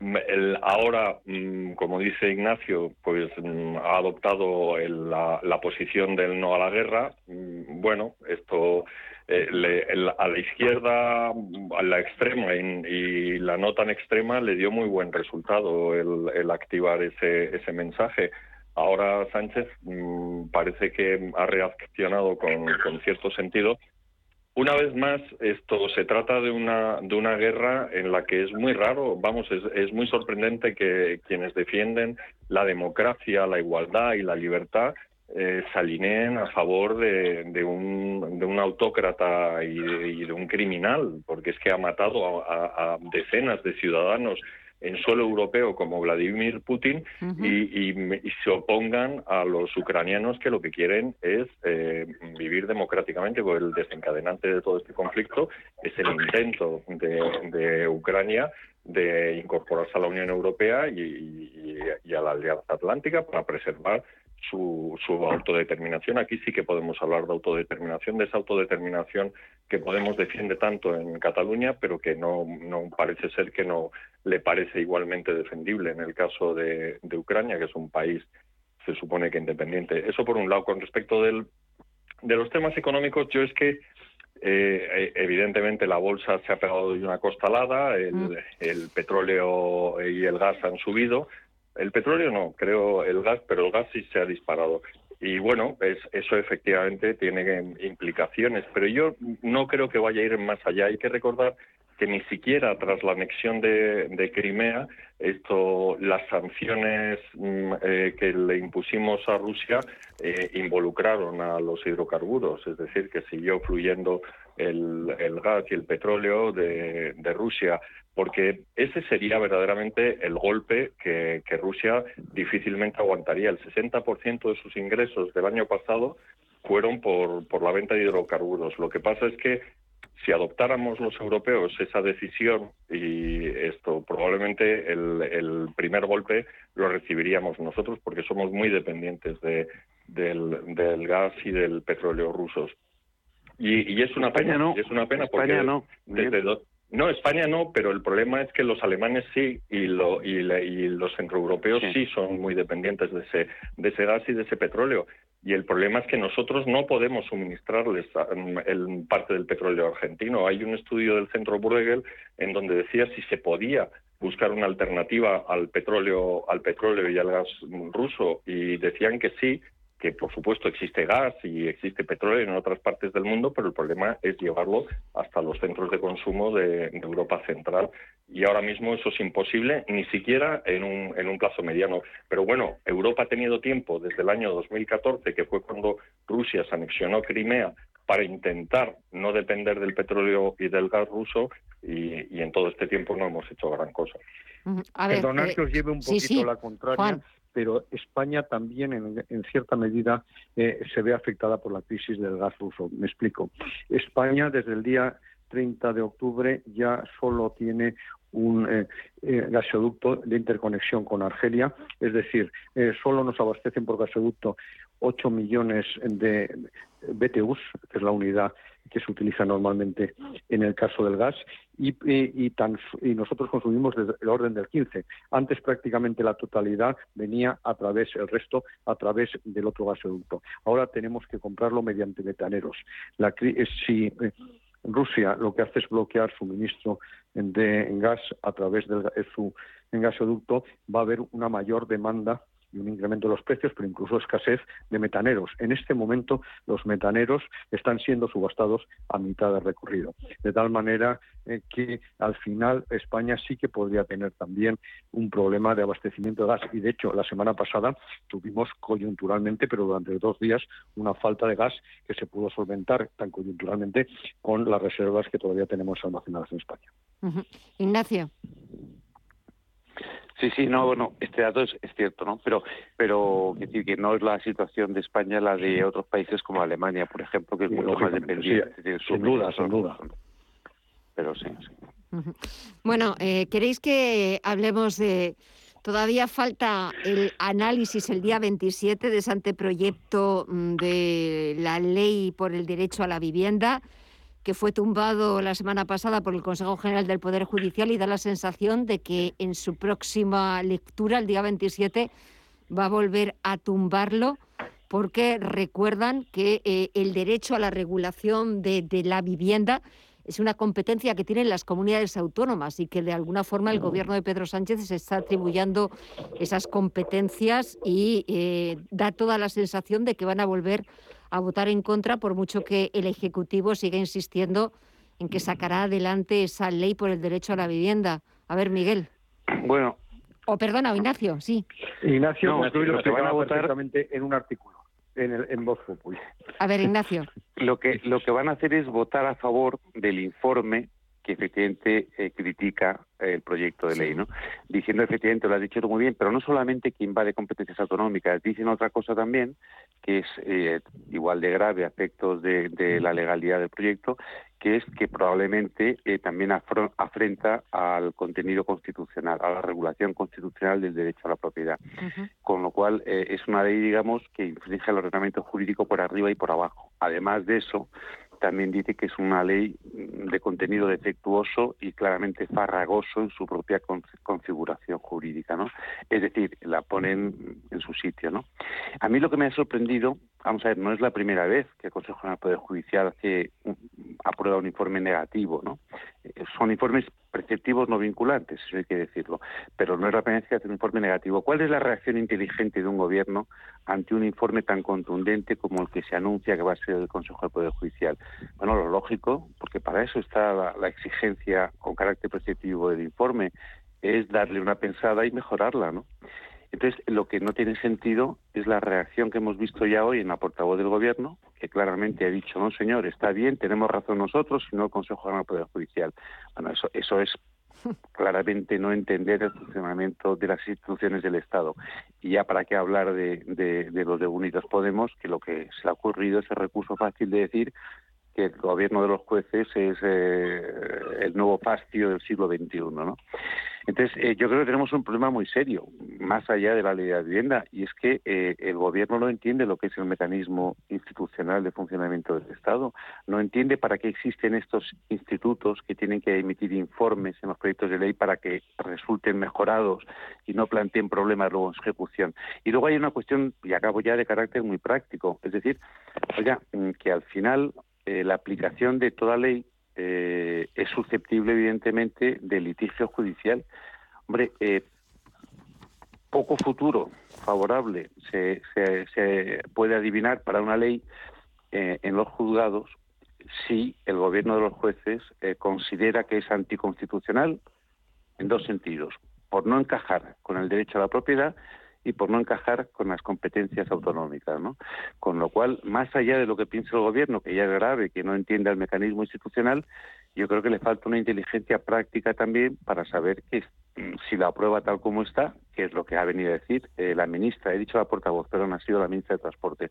Speaker 29: el- ahora, mm, como dice Ignacio, pues mm, ha adoptado el- la, la posición del no a la guerra. Mm, Bueno, esto eh, le- el- a la izquierda, a la extrema y, y la no tan extrema le dio muy buen resultado el, el activar ese, ese mensaje. Ahora Sánchez mm, parece que ha reaccionado con, con cierto sentido una vez más, esto se trata de una, de una guerra en la que es muy raro, vamos, es, es muy sorprendente que quienes defienden la democracia, la igualdad y la libertad eh, se alineen a favor de, de un, de un autócrata y de, y de un criminal, porque es que ha matado a, a- a decenas de ciudadanos en suelo europeo como Vladimir Putin y, y me- y se opongan a los ucranianos que lo que quieren es eh, vivir democráticamente, porque el desencadenante de todo este conflicto es el intento de, de Ucrania de incorporarse a la Unión Europea y a la Alianza Atlántica para preservar su, su autodeterminación. Aquí sí que podemos hablar de autodeterminación, de esa autodeterminación que Podemos defiende tanto en Cataluña, pero que no, no parece ser que no le parece igualmente defendible en el caso de, de Ucrania, que es un país, se supone que independiente. Eso por un lado. Con respecto del, de los temas económicos, yo es que eh, evidentemente la bolsa se ha pegado de una costalada, el, el petróleo y el gas han subido. El petróleo no, creo el gas, pero el gas sí se ha disparado. Y bueno, es, eso efectivamente tiene implicaciones, pero yo no creo que vaya a ir más allá. Hay que recordar que ni siquiera tras la anexión de, Crimea, esto, las sanciones mm, eh, que le impusimos a Rusia eh, involucraron a los hidrocarburos, es decir, que siguió fluyendo el, el gas y el petróleo de Rusia, porque ese sería verdaderamente el golpe que, que Rusia difícilmente aguantaría. El 60% de sus ingresos del año pasado fueron por, por la venta de hidrocarburos. Lo que pasa es que si adoptáramos los europeos esa decisión y esto probablemente el, primer golpe lo recibiríamos nosotros porque somos muy dependientes de, del, gas y del petróleo rusos. Y, es una pena, no. es una pena porque no. No, España no, pero el problema es que los alemanes sí y, lo, y, los centroeuropeos sí. son muy dependientes de ese, de ese gas y de ese petróleo. Y el problema es que nosotros no podemos suministrarles mm, el parte del petróleo argentino. Hay un estudio del Centro Bruegel en donde decía si se podía buscar una alternativa al petróleo, al petróleo y al gas ruso y decían que sí, que por supuesto existe gas y existe petróleo en otras partes del mundo, pero el problema es llevarlo hasta los centros de consumo de, Europa Central. Y ahora mismo eso es imposible, ni siquiera en un, en un plazo mediano. Pero bueno, Europa ha tenido tiempo desde el año 2014, que fue cuando Rusia se anexionó Crimea, para intentar no depender del petróleo y del gas ruso, y, en todo este tiempo no hemos hecho gran cosa.
Speaker 30: A eh, que os lleve un poquito la contraria pero España también en, cierta medida eh, se ve afectada por la crisis del gas ruso. Me explico. España desde el día 30 de octubre ya solo tiene un eh, eh, gasoducto de interconexión con Argelia, es decir, solo nos abastecen por gasoducto 8 millones de BTUs, que es la unidad que se utiliza normalmente en el caso del gas, y, y, nosotros consumimos el orden del 15. Antes prácticamente la totalidad venía a través, el resto a través del otro gasoducto. Ahora tenemos que comprarlo mediante metaneros. La, si eh, Rusia lo que hace es bloquear suministro de gas a través del su gasoducto, va a haber una mayor demanda y un incremento de los precios, pero incluso escasez de metaneros. En este momento los metaneros están siendo subastados a mitad de recorrido, de tal manera eh, que al final España sí que podría tener también un problema de abastecimiento de gas. Y de hecho, la semana pasada tuvimos coyunturalmente, pero durante dos días, una falta de gas que se pudo solventar tan coyunturalmente con las reservas que todavía tenemos almacenadas en España.
Speaker 31: Ignacio.
Speaker 32: Sí, sí, no, bueno, este dato es, cierto, ¿no? Pero, pero decir que no es la situación de España la de otros países como Alemania, por ejemplo, que es mucho más dependiente.
Speaker 30: sin duda, sin duda.
Speaker 32: Pero sí, sí.
Speaker 1: Bueno, eh, ¿queréis que hablemos de... Todavía falta el análisis el día 27 de ese anteproyecto mm, de la ley por el derecho a la vivienda que fue tumbado la semana pasada por el Consejo General del Poder Judicial y da la sensación de que en su próxima lectura, el día 27, va a volver a tumbarlo porque recuerdan que eh, el derecho a la regulación de, la vivienda es una competencia que tienen las comunidades autónomas y que de alguna forma el gobierno de Pedro Sánchez se está atribuyendo esas competencias y eh, da toda la sensación de que van a volver a votar en contra, por mucho que el Ejecutivo siga insistiendo en que sacará adelante esa ley por el derecho a la vivienda. A ver, Miguel.
Speaker 32: Bueno.
Speaker 1: O perdona, Ignacio, sí.
Speaker 30: Ignacio, no, lo, que van a votar en un artículo, en, el, en Voz
Speaker 1: A ver, Ignacio. [laughs]
Speaker 32: lo, que, lo que van a hacer es votar a favor del informe que efectivamente eh, critica el proyecto de ley, ¿no? Diciendo efectivamente, lo has dicho tú muy bien, pero no solamente que invade competencias autonómicas, dicen otra cosa también, que es eh, igual de grave a efectos de, la legalidad del proyecto, que es que probablemente eh, también afrenta al contenido constitucional, a la regulación constitucional del derecho a la propiedad. Con lo cual es una ley, digamos, que infringe el ordenamiento jurídico por arriba y por abajo. Además de eso, también dice que es una ley de contenido defectuoso y claramente farragoso en su propia configuración jurídica, ¿no? Es decir, la ponen en su sitio, ¿no? A mí lo que me ha sorprendido, vamos a ver, no es la primera vez que el Consejo General del Poder Judicial hace, aprueba un informe negativo, ¿no? Eh, son informes preceptivos no vinculantes, eso hay que decirlo, pero no es la primera vez que hace un informe negativo. ¿Cuál es la reacción inteligente de un gobierno ante un informe tan contundente como el que se anuncia que va a ser el Consejo del Poder Judicial? Bueno, lo lógico, porque para eso está la, exigencia con carácter preceptivo del informe, es darle una pensada y mejorarla, ¿no? Entonces, lo que no tiene sentido es la reacción que hemos visto ya hoy en la portavoz del Gobierno, que claramente ha dicho, no, señor, está bien, tenemos razón nosotros, sino el Consejo General del Poder Judicial. Bueno, eso, eso es [laughs] claramente no entender el funcionamiento de las instituciones del Estado. Y ya para qué hablar de, de, de los de Unidos Podemos, que lo que se le ha ocurrido es el recurso fácil de decir que el gobierno de los jueces es eh, el nuevo fascio del siglo XXI, ¿no? Entonces, eh, yo creo que tenemos un problema muy serio, más allá de la ley de vivienda, y es que eh, el gobierno no entiende lo que es el mecanismo institucional de funcionamiento del Estado, no entiende para qué existen estos institutos que tienen que emitir informes en los proyectos de ley para que resulten mejorados y no planteen problemas luego en ejecución. Y luego hay una cuestión, y acabo ya, de carácter muy práctico, es decir, oiga, mm, que al final eh, la aplicación de toda ley eh, es susceptible, evidentemente, de litigio judicial. Hombre, eh, poco futuro favorable se, se, puede adivinar para una ley en los juzgados si el gobierno de los jueces considera que es anticonstitucional en dos sentidos. Por no encajar con el derecho a la propiedad y por no encajar con las competencias autonómicas, ¿no? Con lo cual, más allá de lo que piense el gobierno, que ya es grave, que no entiende el mecanismo institucional, yo creo que le falta una inteligencia práctica también para saber que si la aprueba tal como está, que es lo que ha venido a decir eh, la ministra, he dicho la portavoz, pero no ha sido la ministra de Transporte,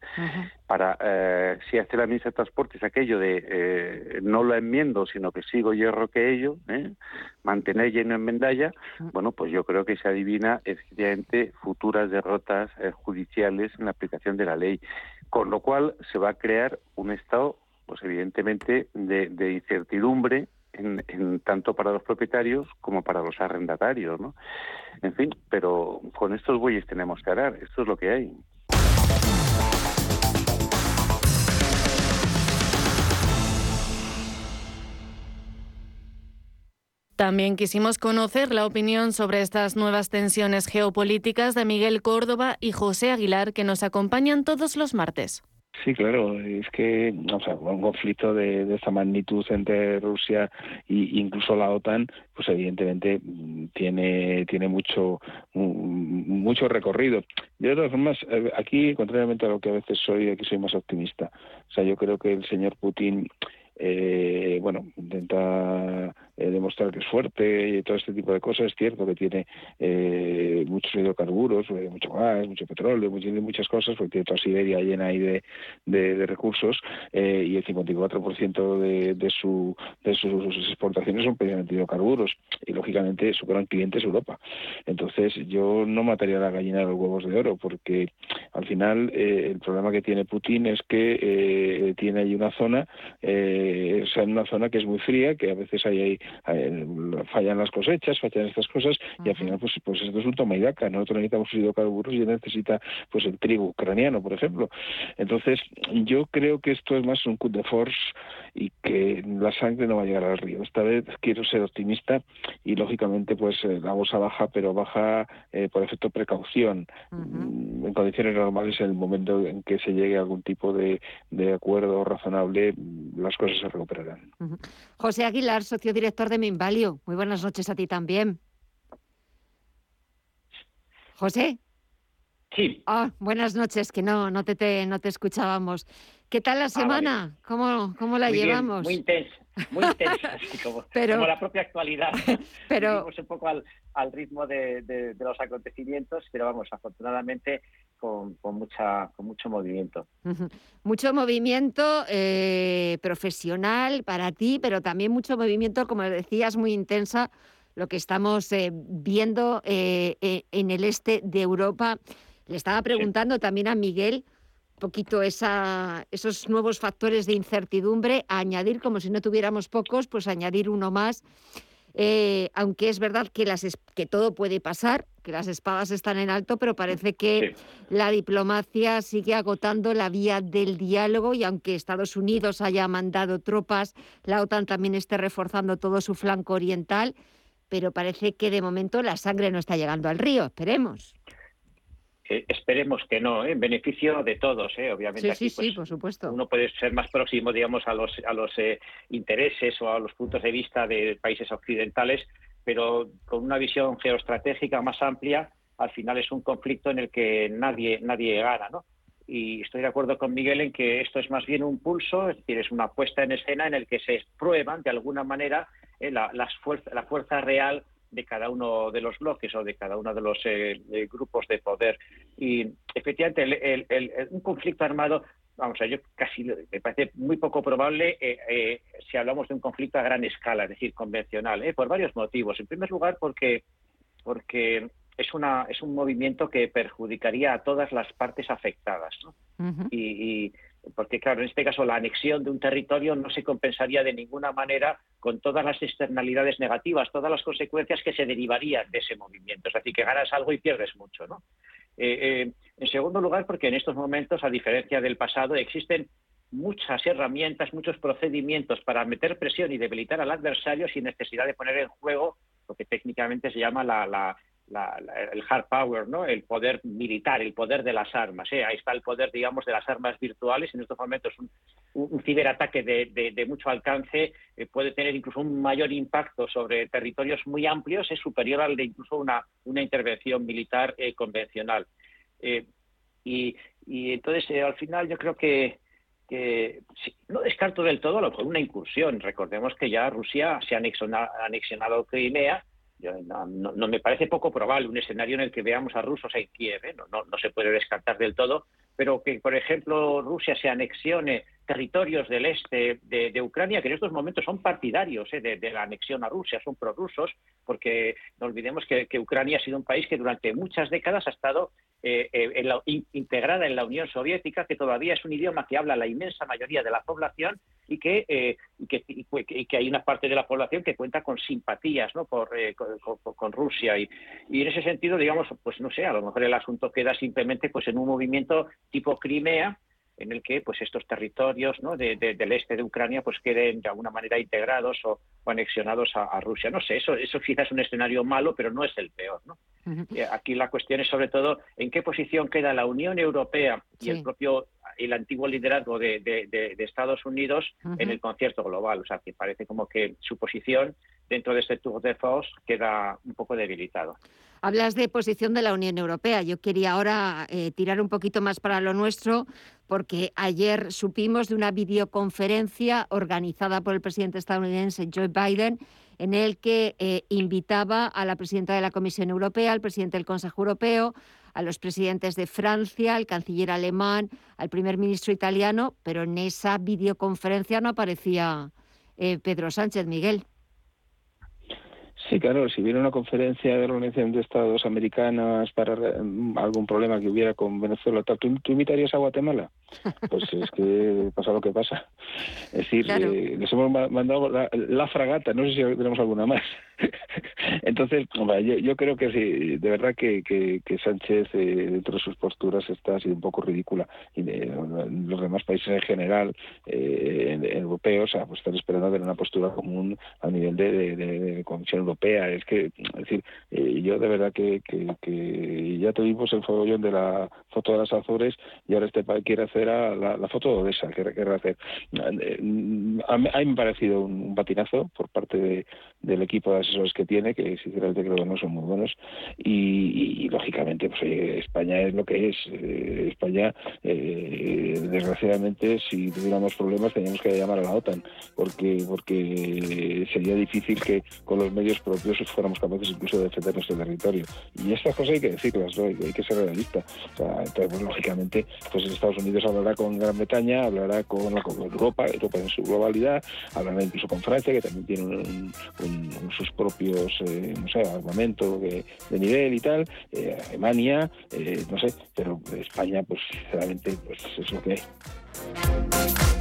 Speaker 32: para eh, si hace la ministra de Transporte es aquello de eh, no lo enmiendo, sino que sigo hierro que ello, mantener lleno en mendalla, bueno, pues yo creo que se adivina efectivamente futuras derrotas judiciales en la aplicación de la ley, con lo cual se va a crear un Estado pues evidentemente de, incertidumbre en, tanto para los propietarios como para los arrendatarios, ¿no? En fin, pero con estos bueyes tenemos que arar, esto es lo que hay.
Speaker 4: También quisimos conocer la opinión sobre estas nuevas tensiones geopolíticas de Miguel Córdoba y José Aguilar, que nos acompañan todos los martes.
Speaker 33: Sí, claro, es que o sea, un conflicto de, de esta magnitud entre Rusia e incluso la OTAN, pues evidentemente mm, tiene tiene mucho mucho recorrido. de todas formas, eh, aquí, contrariamente a lo que a veces soy, aquí soy más optimista. O sea, yo creo que el señor Putin eh, bueno, intenta eh, demostrar que es fuerte y todo este tipo de cosas. Es cierto que tiene eh, muchos hidrocarburos, eh, mucho gas, mucho petróleo, muchas cosas, porque tiene toda Siberia llena ahí de, de, recursos y el 54% de, de, su, de sus exportaciones son precisamente hidrocarburos y lógicamente su gran cliente es Europa. Entonces yo no mataría la gallina de los huevos de oro porque al final el problema que tiene Putin es que tiene ahí una zona eh, o sea, en una zona que es muy fría, que a veces hay, hay, fallan las cosechas, fallan estas cosas, y al final, pues, pues esto es un toma y daca. Nosotros necesitamos hidrocarburos y necesita pues el trigo ucraniano, por ejemplo. Entonces, yo creo que esto es más un coup de force y que la sangre no va a llegar al río. Esta vez quiero ser optimista y, lógicamente, pues eh, la bolsa baja, pero baja eh, por efecto precaución. En condiciones normales, en el momento en que se llegue a algún tipo de, de acuerdo razonable, las cosas se recuperarán.
Speaker 1: José Aguilar, socio director de Minvalio. Muy buenas noches a ti también. José.
Speaker 34: Sí.
Speaker 1: Ah, buenas noches, que no, no te, no te escuchábamos. ¿Qué tal la ah, semana? ¿Cómo, ¿Cómo, la llevamos?
Speaker 34: muy intensa, muy intensa, [laughs] como, como, la propia actualidad. [laughs] Pero Vivimos un poco al, al ritmo de, de, los acontecimientos, pero vamos, afortunadamente con, con, mucha, con mucho movimiento.
Speaker 1: Mucho movimiento eh, profesional para ti, pero también mucho movimiento, como decías, muy intensa, lo que estamos eh, viendo eh, en el este de Europa le estaba preguntando también a Miguel poquito esa, esos nuevos factores de incertidumbre, a añadir, como si no tuviéramos pocos, pues añadir uno más. Eh, aunque es verdad que, las, que todo puede pasar, que las espadas están en alto, pero parece que la diplomacia sigue agotando la vía del diálogo y aunque Estados Unidos haya mandado tropas, la OTAN también esté reforzando todo su flanco oriental, pero parece que de momento la sangre no está llegando al río, esperemos
Speaker 34: esperemos que no, ¿eh? en beneficio de todos, ¿eh? obviamente.
Speaker 1: Sí, sí, pues, por supuesto.
Speaker 34: Uno puede ser más próximo, digamos, a los, a los eh, intereses o a los puntos de vista de países occidentales, pero con una visión geoestratégica más amplia, al final es un conflicto en el que nadie, nadie gana, ¿no? Y estoy de acuerdo con Miguel en que esto es más bien un pulso, es decir, es una puesta en escena en el que se prueban de alguna manera la, las la fuerza real de cada uno de los bloques o de cada uno de los eh, grupos de poder. Y efectivamente, un conflicto armado vamos a yo casi me parece muy poco probable si hablamos de un conflicto a gran escala, es decir, convencional, por varios motivos. En primer lugar, porque porque es, una, es un movimiento que perjudicaría a todas las partes afectadas. y, porque, claro, en este caso la anexión de un territorio no se compensaría de ninguna manera con todas las externalidades negativas, todas las consecuencias que se derivarían de ese movimiento. Es decir, que ganas algo y pierdes mucho. ¿no? Eh, eh, en segundo lugar, porque en estos momentos, a diferencia del pasado, existen muchas herramientas, muchos procedimientos para meter presión y debilitar al adversario sin necesidad de poner en juego lo que técnicamente se llama la, el hard power, ¿no? el poder militar, el poder de las armas. ¿eh? Ahí está el poder, digamos, de las armas virtuales. En estos momentos un, un ciberataque de, mucho alcance eh, puede tener incluso un mayor impacto sobre territorios muy amplios, es superior al de incluso una, una intervención militar eh, convencional. Y, entonces, al final, yo creo que, no descarto del todo lo una incursión. Recordemos que ya Rusia se ha anexionado Crimea no, me parece poco probable un escenario en el que veamos a rusos en Kiev, ¿eh? no, no, se puede descartar del todo, pero que, por ejemplo, Rusia se anexione territorios del este de, Ucrania, que en estos momentos son partidarios ¿eh? de, la anexión a Rusia, son prorrusos, porque no olvidemos que, Ucrania ha sido un país que durante muchas décadas ha estado eh, integrada en la Unión Soviética, que todavía es un idioma que habla la inmensa mayoría de la población y que, eh, y que, hay una parte de la población que cuenta con simpatías ¿no? Por, eh, con, Rusia. Y, y, en ese sentido, digamos, pues no sé, a lo mejor el asunto queda simplemente pues en un movimiento tipo Crimea, en el que pues estos territorios ¿no? del este de Ucrania pues queden de alguna manera integrados o, anexionados a, Rusia. No sé, eso, eso quizás es un escenario malo, pero no es el peor. ¿no? Eh, aquí la cuestión es sobre todo en qué posición queda la Unión Europea y el propio el antiguo liderazgo de, Estados Unidos en el concierto global. O sea, que parece como que su posición dentro de este Tour de Force queda un poco debilitado.
Speaker 1: Hablas de posición de la Unión Europea. Yo quería ahora eh, tirar un poquito más para lo nuestro, porque ayer supimos de una videoconferencia organizada por el presidente estadounidense Joe Biden, en el que eh, invitaba a la presidenta de la Comisión Europea, al presidente del Consejo Europeo, a los presidentes de Francia, al canciller alemán, al primer ministro italiano, pero en esa videoconferencia no aparecía eh, Pedro Sánchez Miguel.
Speaker 33: Sí, claro, si hubiera una conferencia de Organización de Estados Americanas para mm, algún problema que hubiera con Venezuela, ¿tú, ¿tú invitarías a Guatemala? Pues es que pasa lo que pasa. Es decir, eh, les hemos mandado la, fragata, no sé si tenemos alguna más. [laughs] Entonces, yo, creo que sí, de verdad que, que, Sánchez, eh, dentro de sus posturas, está así un poco ridícula. Y los demás países en general, eh, europeos, pues están esperando tener una postura común a nivel de, de Comisión Europea es que, es decir, eh, yo de verdad que, que, ya tuvimos el follón de la foto de las Azores y ahora este país quiere hacer la, foto de Odessa, que quiere hacer. Eh, a mí, me ha parecido un, patinazo por parte del equipo de asesores que tiene, que sinceramente creo que no son muy buenos, y, lógicamente, pues España es lo que es. Eh, España, desgraciadamente, si tuviéramos problemas, teníamos que llamar a la OTAN, porque porque sería difícil que con los medios propios fuéramos capaces incluso de defender nuestro territorio. Y estas cosas hay que decirlas, hay, que ser realista. entonces, pues, lógicamente, pues Estados Unidos hablará con Gran Bretaña, hablará con, Europa, Europa en su globalidad, hablará incluso con Francia, que también tiene sus propios, eh, no sé, armamento de, nivel y tal, eh, Alemania, eh, no sé, pero España, pues sinceramente, pues es lo que hay.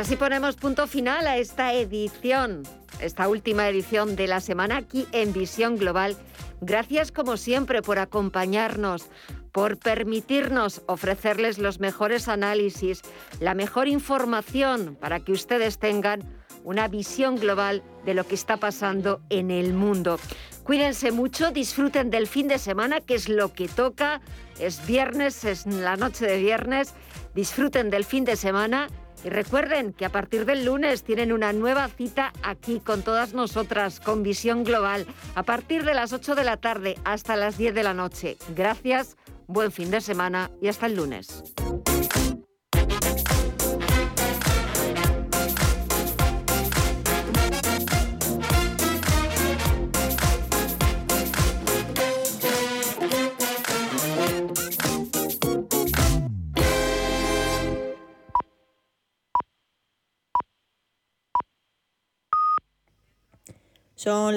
Speaker 1: Pues así ponemos punto final a esta edición, esta última edición de la semana aquí en Visión Global. Gracias como siempre por acompañarnos, por permitirnos ofrecerles los mejores análisis, la mejor información para que ustedes tengan una visión global de lo que está pasando en el mundo. Cuídense mucho, disfruten del fin de semana, que es lo que toca. Es viernes, es la noche de viernes. Disfruten del fin de semana y recuerden que a partir del lunes tienen una nueva cita aquí con todas nosotras, con Visión Global, a partir de las 8 de la tarde hasta las 10 de la noche. Gracias, buen fin de semana y hasta el lunes.
Speaker 3: Son